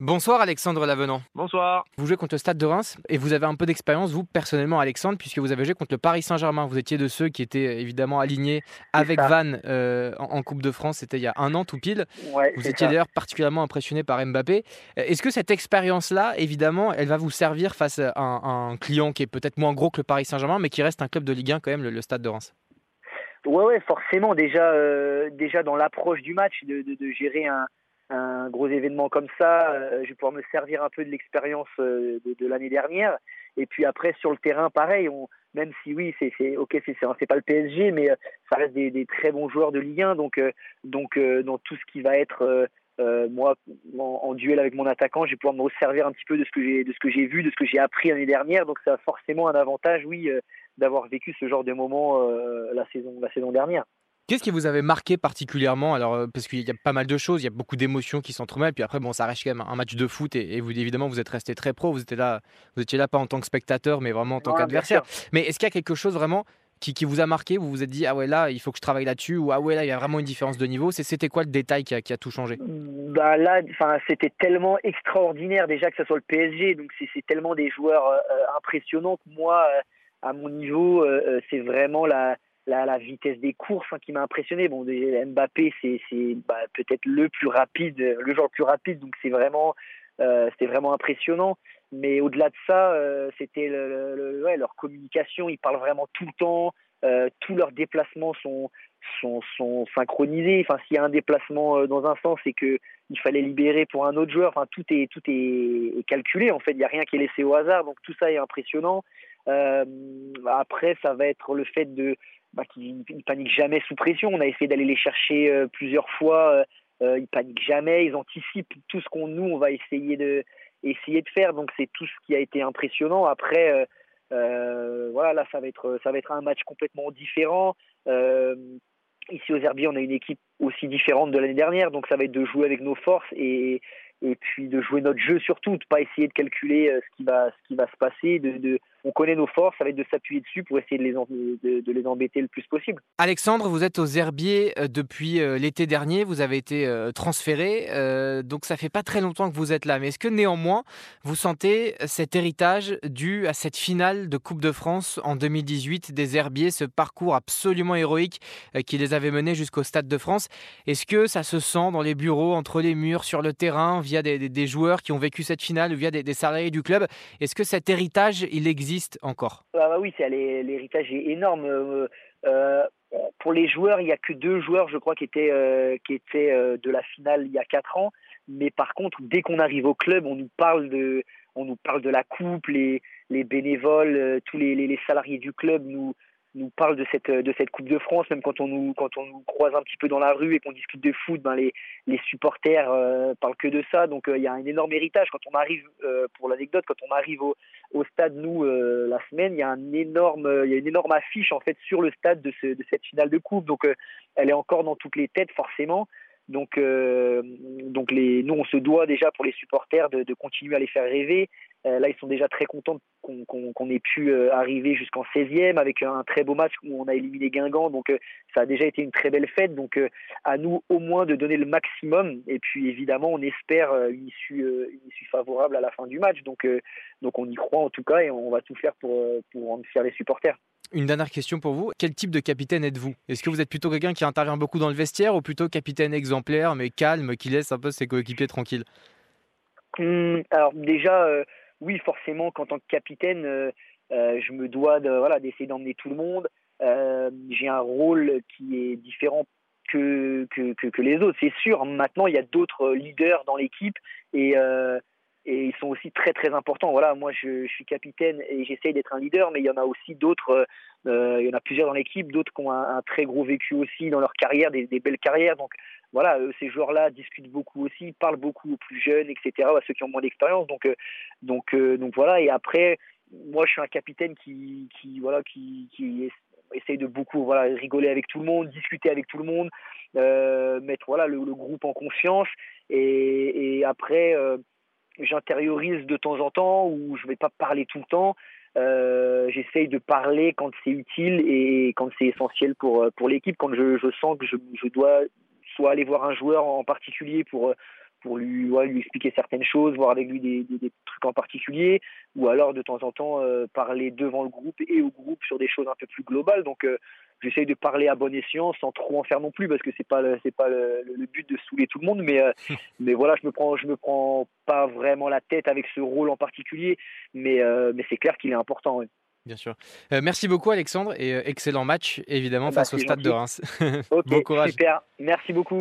Bonsoir Alexandre Lavenant. Bonsoir. Vous jouez contre le Stade de Reims et vous avez un peu d'expérience, vous personnellement Alexandre, puisque vous avez joué contre le Paris Saint-Germain. Vous étiez de ceux qui étaient évidemment alignés avec Vannes euh, en, Coupe de France, c'était il y a un an tout pile. vous étiez d'ailleurs particulièrement impressionné par Mbappé. Est-ce que cette expérience-là, évidemment, elle va vous servir face à un, client qui est peut-être moins gros que le Paris Saint-Germain, mais qui reste un club de Ligue 1 quand même, le, Stade de Reims? Ouais, ouais, forcément. Déjà, euh, déjà dans l'approche du match, de gérer un un gros événement comme ça, euh, je vais pouvoir me servir un peu de l'expérience euh, de, l'année dernière. Et puis après sur le terrain, pareil, on, même si oui, c'est ok, c'est pas le PSG, mais euh, ça reste des, très bons joueurs de Ligue 1. Donc donc dans tout ce qui va être moi en, duel avec mon attaquant, je vais pouvoir me resservir un petit peu de ce que j'ai vu, de ce que j'ai appris l'année dernière. Donc ça a forcément un avantage, oui, d'avoir vécu ce genre de moment la saison dernière. Qu'est-ce qui vous avait marqué particulièrement? Alors, euh, parce qu'il y a pas mal de choses, il y a beaucoup d'émotions qui s'entremêlent. Puis après, bon, ça reste quand même un match de foot et, vous, évidemment, vous êtes resté très pro. Vous étiez là, vous étiez là pas en tant que spectateur, mais vraiment en tant qu'adversaire. Mais est-ce qu'il y a quelque chose vraiment qui, qui, vous a marqué? Vous vous êtes dit, ah ouais, là, il faut que je travaille là-dessus, ou ah ouais, là, il y a vraiment une différence de niveau? C'était quoi le détail qui a, qui a tout changé? Bah là, c'était tellement extraordinaire déjà que ce soit le PSG. Donc c'est tellement des joueurs euh, euh, impressionnants que moi, à mon niveau, c'est vraiment la la, la, vitesse des courses hein, qui m'a impressionné. Bon, Mbappé, c'est bah, peut-être le plus rapide, le joueur le plus rapide, donc c'est vraiment, euh, c'était vraiment impressionnant. Mais au-delà de ça, euh, c'était leur communication. Ils parlent vraiment tout le temps. Euh, tous leurs déplacements sont, sont, sont synchronisés. Enfin, s'il y a un déplacement euh, dans un sens, c'est que il fallait libérer pour un autre joueur. Enfin, tout est tout est calculé. En fait, il n'y a rien qui est laissé au hasard. Donc tout ça est impressionnant. Euh, après, ça va être le fait de bah, qu'ils ne paniquent jamais sous pression. On a essayé d'aller les chercher euh, plusieurs fois. Euh, euh, ils paniquent jamais. Ils anticipent tout ce qu'on nous on va essayer de essayer de faire. Donc c'est tout ce qui a été impressionnant. Après, voilà, là ça va être ça va être un match complètement différent. ici aux Herbiers, on a une équipe aussi différente de l'année dernière, donc ça va être de jouer avec nos forces et, et puis de jouer notre jeu surtout, de pas essayer de calculer ce qui va ce qui va se passer, on connaît nos forces, ça va être de s'appuyer dessus pour essayer de les, embêter le plus possible. Alexandre, vous êtes aux Herbiers euh, depuis euh, l'été dernier, vous avez été euh, transféré, donc ça fait pas très longtemps que vous êtes là. Mais est-ce que néanmoins, vous sentez cet héritage dû à cette finale de Coupe de France en 2018 des Herbiers, ce parcours absolument héroïque qui les avait menés jusqu'au Stade de France Est-ce que ça se sent dans les bureaux, entre les murs, sur le terrain, via des, joueurs qui ont vécu cette finale ou via des salariés du club? Est-ce que cet héritage, il existe encore ah bah Oui, l'héritage est énorme. Euh, euh, pour les joueurs, il n'y a que deux joueurs, je crois, qui étaient, euh, qui étaient de la finale il y a quatre ans. Mais par contre, dès qu'on arrive au club, on nous parle de, on nous parle de la coupe, les, les bénévoles, tous les, les, salariés du club nous, nous parle de cette de cette Coupe de France, même quand on nous quand on nous croise un petit peu dans la rue et qu'on discute de foot, ben les les supporters euh, parlent que de ça. Donc euh, il y a un énorme héritage quand on arrive euh, pour l'anecdote quand on arrive au, au stade nous la semaine, il y a y a une énorme affiche en fait sur le stade de ce de cette finale de coupe. Donc elle est encore dans toutes les têtes forcément. Donc, donc les, nous, on se doit déjà pour les supporters de continuer à les faire rêver. Euh, là, ils sont déjà très contents qu'on ait pu euh, arriver jusqu'en 16e avec un très beau match où on a éliminé Guingamp. Donc, euh, ça a déjà été une très belle fête. Donc, à nous au moins de donner le maximum. Et puis, évidemment, on espère une issue, une issue favorable à la fin du match. Donc, donc, on y croit en tout cas et on va tout faire pour, pour en faire les supporters. Une dernière question pour vous. Quel type de capitaine êtes-vous? Est-ce que vous êtes plutôt quelqu'un qui intervient beaucoup dans le vestiaire ou plutôt capitaine exemplaire mais calme qui laisse un peu ses coéquipiers tranquilles? Hum, Alors déjà, oui, forcément, qu'en tant que capitaine, euh, euh, je me dois de, voilà, d'essayer d'emmener tout le monde. Euh, j'ai un rôle qui est différent que, que, que, les autres, c'est sûr. Maintenant, il y a d'autres leaders dans l'équipe et, et ils sont aussi très très importants. Voilà, moi je, suis capitaine et j'essaye d'être un leader, mais il y en a aussi d'autres. il y en a plusieurs dans l'équipe, d'autres qui ont un, très gros vécu aussi dans leur carrière, des, belles carrières. Donc voilà, ces joueurs-là discutent beaucoup aussi, parlent beaucoup aux plus jeunes, etc., à ceux qui ont moins d'expérience. Donc, euh, donc, euh, donc voilà. Et après, moi, je suis un capitaine qui, qui voilà, qui, qui essaye de beaucoup voilà, rigoler avec tout le monde, discuter avec tout le monde, euh, mettre voilà, le, groupe en confiance. Et après, j'intériorise de temps en temps, ou je ne vais pas parler tout le temps. j'essaye de parler quand c'est utile et quand c'est essentiel pour, pour l'équipe, quand je, je sens que je, je dois soit aller voir un joueur en particulier pour, pour lui, lui expliquer certaines choses, voir avec lui des, des, trucs en particulier, ou alors de temps en temps parler devant le groupe et au groupe sur des choses un peu plus globales. Donc j'essaye de parler à bon escient sans trop en faire non plus parce que c'est pas c'est pas le, but de saouler tout le monde mais mais voilà je me prends je me prends pas vraiment la tête avec ce rôle en particulier mais mais c'est clair qu'il est important Bien sûr. Euh, merci beaucoup Alexandre et euh, excellent match évidemment ah bah, face au stade de Reims. bon courage. Super. Merci beaucoup.